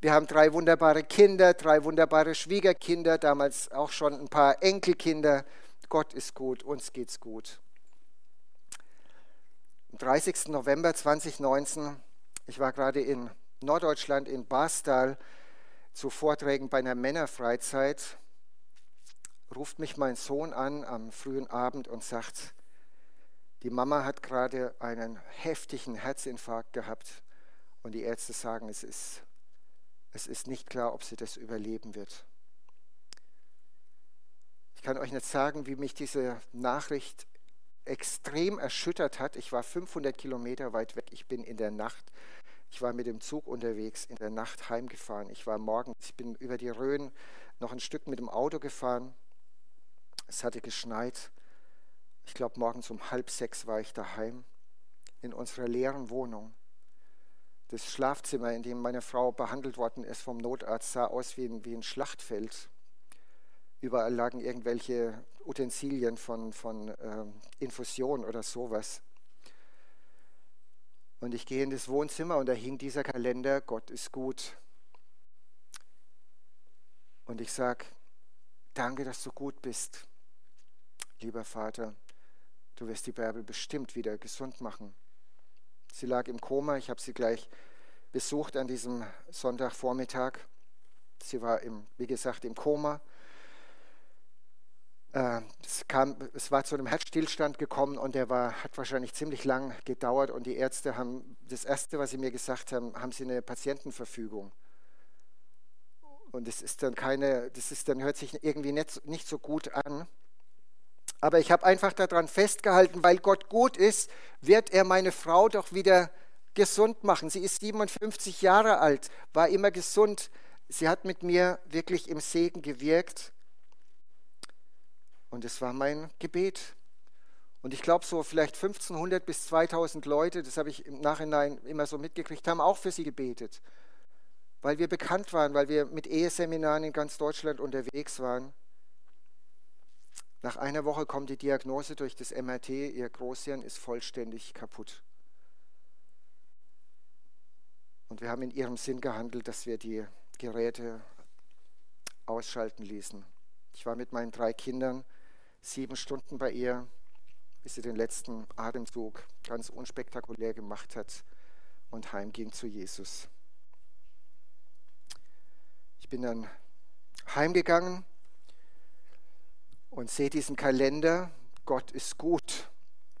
wir haben drei wunderbare Kinder, drei wunderbare Schwiegerkinder, damals auch schon ein paar Enkelkinder. Gott ist gut, uns geht's gut. Am 30. November 2019 ich war gerade in Norddeutschland, in Bastal, zu Vorträgen bei einer Männerfreizeit. Ruft mich mein Sohn an am frühen Abend und sagt, die Mama hat gerade einen heftigen Herzinfarkt gehabt und die Ärzte sagen, es ist, es ist nicht klar, ob sie das überleben wird. Ich kann euch nicht sagen, wie mich diese Nachricht extrem erschüttert hat. Ich war 500 Kilometer weit weg. Ich bin in der Nacht Ich war mit dem Zug unterwegs, in der Nacht heimgefahren. Ich war morgens, ich bin über die Rhön noch ein Stück mit dem Auto gefahren. Es hatte geschneit. Ich glaube, morgens um halb sechs war ich daheim in unserer leeren Wohnung. Das Schlafzimmer, in dem meine Frau behandelt worden ist vom Notarzt, sah aus wie ein, wie ein Schlachtfeld. Überall lagen irgendwelche Utensilien von, von äh, Infusion oder sowas. Und ich gehe in das Wohnzimmer und da hing dieser Kalender, Gott ist gut. Und ich sage, danke, dass du gut bist, lieber Vater. Du wirst die Bärbel bestimmt wieder gesund machen. Sie lag im Koma, ich habe sie gleich besucht an diesem Sonntagvormittag. Sie war, im, wie gesagt, im Koma. Äh, es, kam, es war zu einem Herzstillstand gekommen und der war, hat wahrscheinlich ziemlich lang gedauert. Und die Ärzte haben, das Erste, was sie mir gesagt haben, haben sie eine Patientenverfügung. Und das ist dann keine, das ist dann hört sich irgendwie nicht, nicht so gut an. Aber ich habe einfach daran festgehalten, weil Gott gut ist, wird er meine Frau doch wieder gesund machen. Sie ist 57 Jahre alt, war immer gesund. Sie hat mit mir wirklich im Segen gewirkt. Und es war mein Gebet. Und ich glaube, so vielleicht 1500 bis 2000 Leute, das habe ich im Nachhinein immer so mitgekriegt, haben auch für sie gebetet. Weil wir bekannt waren, weil wir mit Eheseminaren in ganz Deutschland unterwegs waren. Nach einer Woche kommt die Diagnose durch das MRT, ihr Großhirn ist vollständig kaputt. Und wir haben in ihrem Sinn gehandelt, dass wir die Geräte ausschalten ließen. Ich war mit meinen drei Kindern sieben Stunden bei ihr, bis sie den letzten Atemzug ganz unspektakulär gemacht hat und heimging zu Jesus. Ich bin dann heimgegangen und sehe diesen Kalender, Gott ist gut,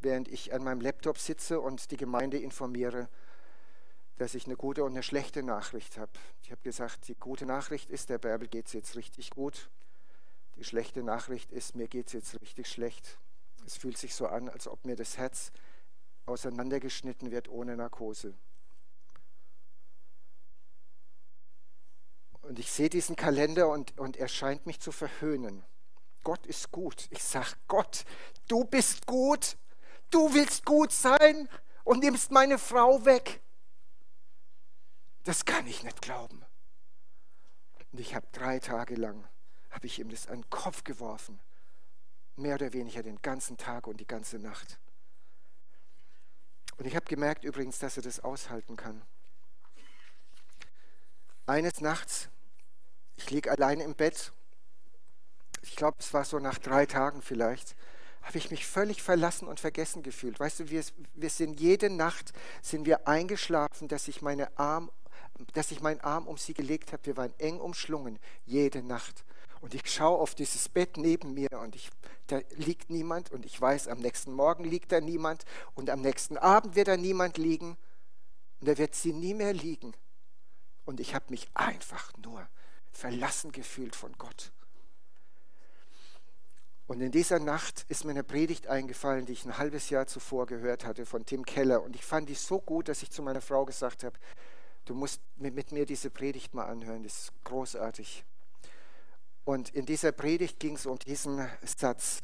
während ich an meinem Laptop sitze und die Gemeinde informiere, dass ich eine gute und eine schlechte Nachricht habe. Ich habe gesagt, die gute Nachricht ist, der Bärbel geht es jetzt richtig gut. Die schlechte Nachricht ist, mir geht es jetzt richtig schlecht. Es fühlt sich so an, als ob mir das Herz auseinandergeschnitten wird ohne Narkose. Und ich sehe diesen Kalender und, und er scheint mich zu verhöhnen. Gott ist gut. Ich sage, Gott, du bist gut. Du willst gut sein und nimmst meine Frau weg. Das kann ich nicht glauben. Und ich habe drei Tage lang habe ich ihm das an den Kopf geworfen. Mehr oder weniger den ganzen Tag und die ganze Nacht. Und ich habe gemerkt übrigens, dass er das aushalten kann. Eines Nachts, ich liege allein im Bett, ich glaube, es war so nach drei Tagen vielleicht, habe ich mich völlig verlassen und vergessen gefühlt. Weißt du, wir, wir sind jede Nacht sind wir eingeschlafen, dass ich, meine Arm, dass ich meinen Arm um sie gelegt habe. Wir waren eng umschlungen, jede Nacht. Und ich schaue auf dieses Bett neben mir und ich, da liegt niemand und ich weiß, am nächsten Morgen liegt da niemand und am nächsten Abend wird da niemand liegen und da wird sie nie mehr liegen. Und ich habe mich einfach nur verlassen gefühlt von Gott. Und in dieser Nacht ist mir eine Predigt eingefallen, die ich ein halbes Jahr zuvor gehört hatte von Tim Keller. Und ich fand die so gut, dass ich zu meiner Frau gesagt habe, du musst mit, mir diese Predigt mal anhören, das ist großartig. Und in dieser Predigt ging es um diesen Satz.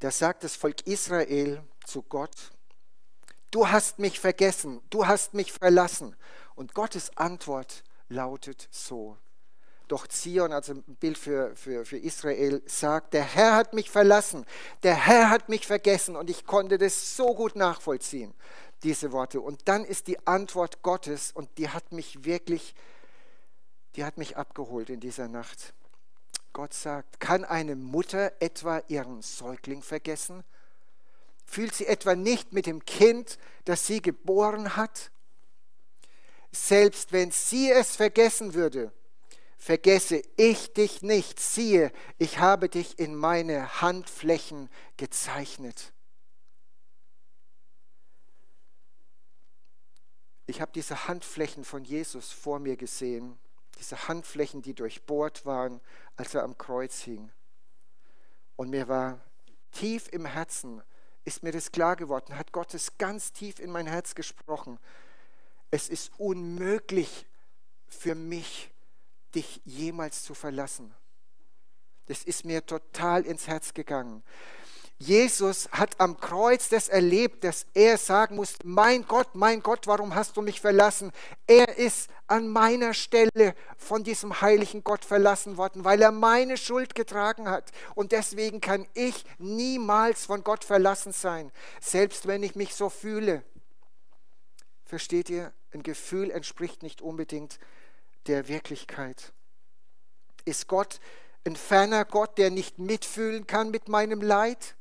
Da sagt das Volk Israel zu Gott, du hast mich vergessen, du hast mich verlassen. Und Gottes Antwort lautet so. Doch Zion, also ein Bild für, für, für Israel, sagt, der Herr hat mich verlassen, der Herr hat mich vergessen. Und ich konnte das so gut nachvollziehen, diese Worte. Und dann ist die Antwort Gottes und die hat mich wirklich vergessen die hat mich abgeholt in dieser Nacht. Gott sagt, kann eine Mutter etwa ihren Säugling vergessen? Fühlt sie etwa nicht mit dem Kind, das sie geboren hat? Selbst wenn sie es vergessen würde, vergesse ich dich nicht. Siehe, ich habe dich in meine Handflächen gezeichnet. Ich habe diese Handflächen von Jesus vor mir gesehen diese Handflächen, die durchbohrt waren, als er am Kreuz hing. Und mir war tief im Herzen, ist mir das klar geworden, hat Gottes ganz tief in mein Herz gesprochen. es ist unmöglich für mich, dich jemals zu verlassen. Das ist mir total ins Herz gegangen. Jesus hat am Kreuz das erlebt, dass er sagen muss, mein Gott, mein Gott, warum hast du mich verlassen? Er ist an meiner Stelle von diesem heiligen Gott verlassen worden, weil er meine Schuld getragen hat. Und deswegen kann ich niemals von Gott verlassen sein, selbst wenn ich mich so fühle. Versteht ihr? Ein Gefühl entspricht nicht unbedingt der Wirklichkeit. Ist Gott ein ferner Gott, der nicht mitfühlen kann mit meinem Leid?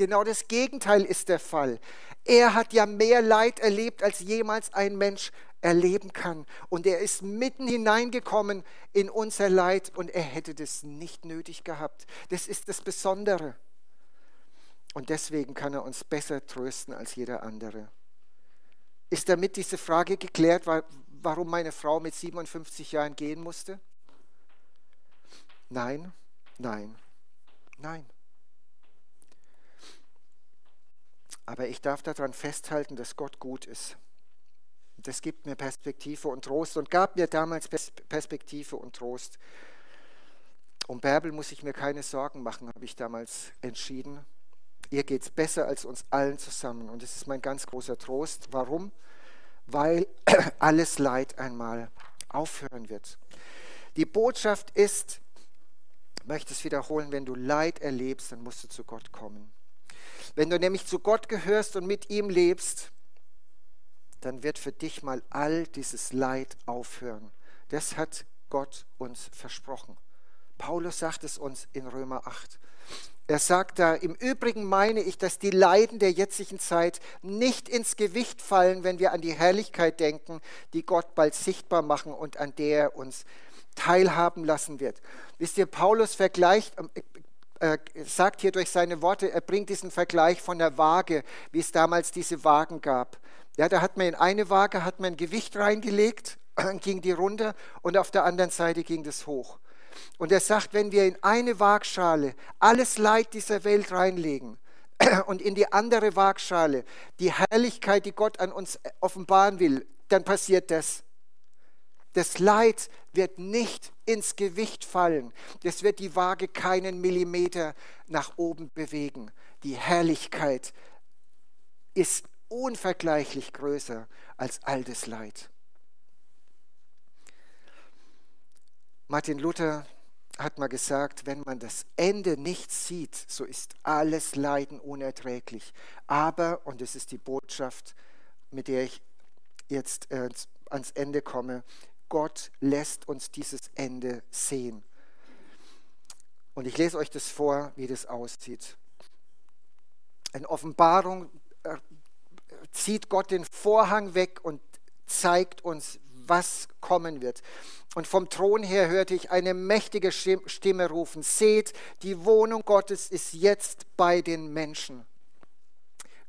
Genau das Gegenteil ist der Fall. Er hat ja mehr Leid erlebt, als jemals ein Mensch erleben kann. Und er ist mitten hineingekommen in unser Leid und er hätte das nicht nötig gehabt. Das ist das Besondere. Und deswegen kann er uns besser trösten als jeder andere. Ist damit diese Frage geklärt, warum meine Frau mit 57 Jahren gehen musste? Nein, nein, nein. Aber ich darf daran festhalten, dass Gott gut ist. Das gibt mir Perspektive und Trost und gab mir damals Perspektive und Trost. Um Bärbel muss ich mir keine Sorgen machen, habe ich damals entschieden. Ihr geht es besser als uns allen zusammen. Und das ist mein ganz großer Trost. Warum? Weil alles Leid einmal aufhören wird. Die Botschaft ist, ich möchte es wiederholen, wenn du Leid erlebst, dann musst du zu Gott kommen. Wenn du nämlich zu Gott gehörst und mit ihm lebst, dann wird für dich mal all dieses Leid aufhören. Das hat Gott uns versprochen. Paulus sagt es uns in Römer 8. Er sagt da, im Übrigen meine ich, dass die Leiden der jetzigen Zeit nicht ins Gewicht fallen, wenn wir an die Herrlichkeit denken, die Gott bald sichtbar machen und an der er uns teilhaben lassen wird. Wisst ihr, Paulus vergleicht, äh, sagt hier durch seine Worte, er bringt diesen Vergleich von der Waage, wie es damals diese Wagen gab. Ja, da hat man in eine Waage hat man Gewicht reingelegt, ging die runter und auf der anderen Seite ging das hoch. Und er sagt, wenn wir in eine Waagschale alles Leid dieser Welt reinlegen und in die andere Waagschale die Herrlichkeit, die Gott an uns offenbaren will, dann passiert das. Das Leid wird nicht ins Gewicht fallen. Das wird die Waage keinen Millimeter nach oben bewegen. Die Herrlichkeit ist unvergleichlich größer als all das Leid. Martin Luther hat mal gesagt, wenn man das Ende nicht sieht, so ist alles Leiden unerträglich. Aber, und das ist die Botschaft, mit der ich jetzt äh, ans Ende komme, Gott lässt uns dieses Ende sehen. Und ich lese euch das vor, wie das aussieht. In Offenbarung äh, zieht Gott den Vorhang weg und zeigt uns, was kommen wird. Und vom Thron her hörte ich eine mächtige Stimme rufen, seht, die Wohnung Gottes ist jetzt bei den Menschen.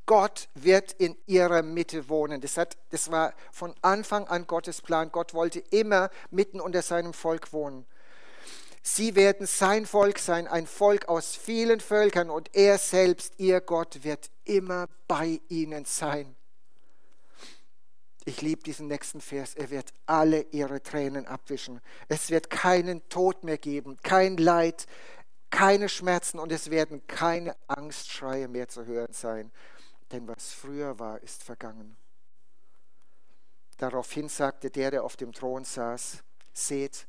Gott wird in ihrer Mitte wohnen. Das, hat, das war von Anfang an Gottes Plan. Gott wollte immer mitten unter seinem Volk wohnen. Sie werden sein Volk sein, ein Volk aus vielen Völkern und er selbst, ihr Gott, wird immer bei ihnen sein. Ich liebe diesen nächsten Vers. Er wird alle ihre Tränen abwischen. Es wird keinen Tod mehr geben, kein Leid, keine Schmerzen und es werden keine Angstschreie mehr zu hören sein denn was früher war, ist vergangen. Daraufhin sagte der, der auf dem Thron saß, seht,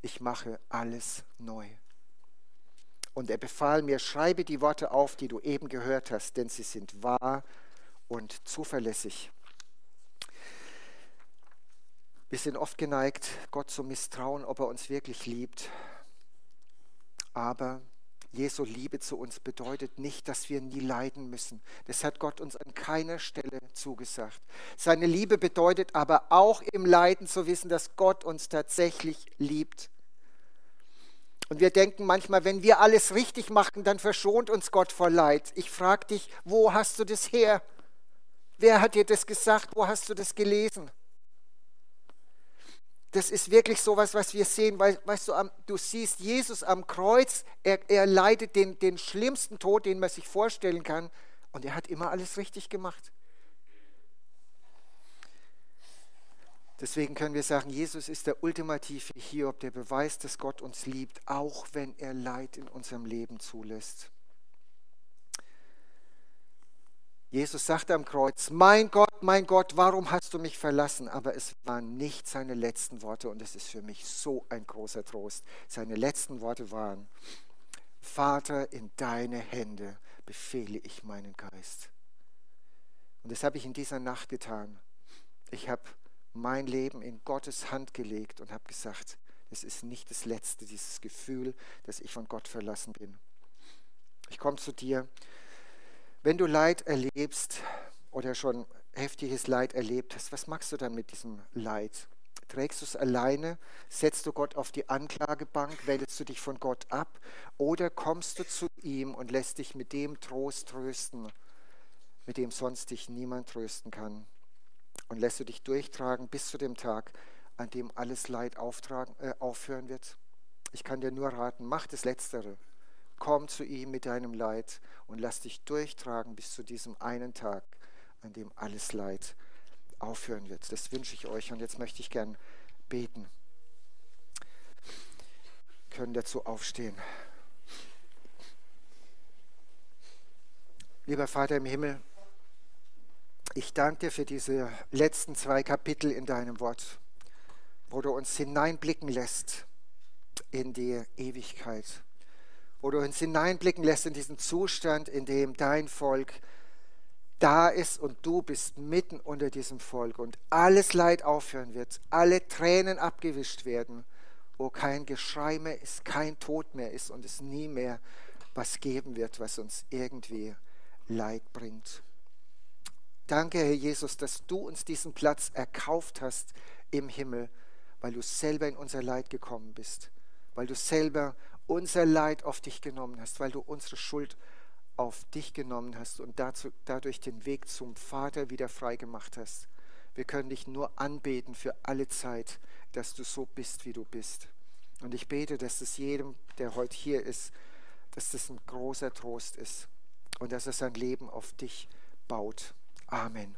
ich mache alles neu. Und er befahl mir, schreibe die Worte auf, die du eben gehört hast, denn sie sind wahr und zuverlässig. Wir sind oft geneigt, Gott zu misstrauen, ob er uns wirklich liebt. Aber Jesu Liebe zu uns bedeutet nicht, dass wir nie leiden müssen. Das hat Gott uns an keiner Stelle zugesagt. Seine Liebe bedeutet aber auch im Leiden zu wissen, dass Gott uns tatsächlich liebt. Und wir denken manchmal, wenn wir alles richtig machen, dann verschont uns Gott vor Leid. Ich frage dich, wo hast du das her? Wer hat dir das gesagt? Wo hast du das gelesen? Das ist wirklich so was was wir sehen, weil, weißt du, du siehst Jesus am Kreuz, er, er leidet den, den schlimmsten Tod, den man sich vorstellen kann, und er hat immer alles richtig gemacht. Deswegen können wir sagen, Jesus ist der ultimative Hiob, der Beweis, dass Gott uns liebt, auch wenn er Leid in unserem Leben zulässt. Jesus sagte am Kreuz, mein Gott, mein Gott, warum hast du mich verlassen? Aber es waren nicht seine letzten Worte und es ist für mich so ein großer Trost. Seine letzten Worte waren, Vater, in deine Hände befehle ich meinen Geist. Und das habe ich in dieser Nacht getan. Ich habe mein Leben in Gottes Hand gelegt und habe gesagt, es ist nicht das Letzte, dieses Gefühl, dass ich von Gott verlassen bin. Ich komme zu dir wenn du Leid erlebst oder schon heftiges Leid erlebt hast, was machst du dann mit diesem Leid? Trägst du es alleine? Setzt du Gott auf die Anklagebank? Wendest du dich von Gott ab? Oder kommst du zu ihm und lässt dich mit dem Trost trösten, mit dem sonst dich niemand trösten kann? Und lässt du dich durchtragen bis zu dem Tag, an dem alles Leid auftragen, äh, aufhören wird? Ich kann dir nur raten, mach das Letztere. Komm zu ihm mit deinem Leid und lass dich durchtragen bis zu diesem einen Tag, an dem alles Leid aufhören wird. Das wünsche ich euch und jetzt möchte ich gern beten. Wir können dazu aufstehen. Lieber Vater im Himmel, ich danke dir für diese letzten zwei Kapitel in deinem Wort, wo du uns hineinblicken lässt in die Ewigkeit wo du uns hineinblicken lässt in diesen Zustand, in dem dein Volk da ist und du bist mitten unter diesem Volk und alles Leid aufhören wird, alle Tränen abgewischt werden, wo kein Geschrei mehr ist, kein Tod mehr ist und es nie mehr was geben wird, was uns irgendwie Leid bringt. Danke, Herr Jesus, dass du uns diesen Platz erkauft hast im Himmel, weil du selber in unser Leid gekommen bist, weil du selber unser Leid auf dich genommen hast, weil du unsere Schuld auf dich genommen hast und dazu, dadurch den Weg zum Vater wieder frei gemacht hast. Wir können dich nur anbeten für alle Zeit, dass du so bist, wie du bist. Und ich bete, dass es jedem, der heute hier ist, dass das ein großer Trost ist und dass er sein Leben auf dich baut. Amen.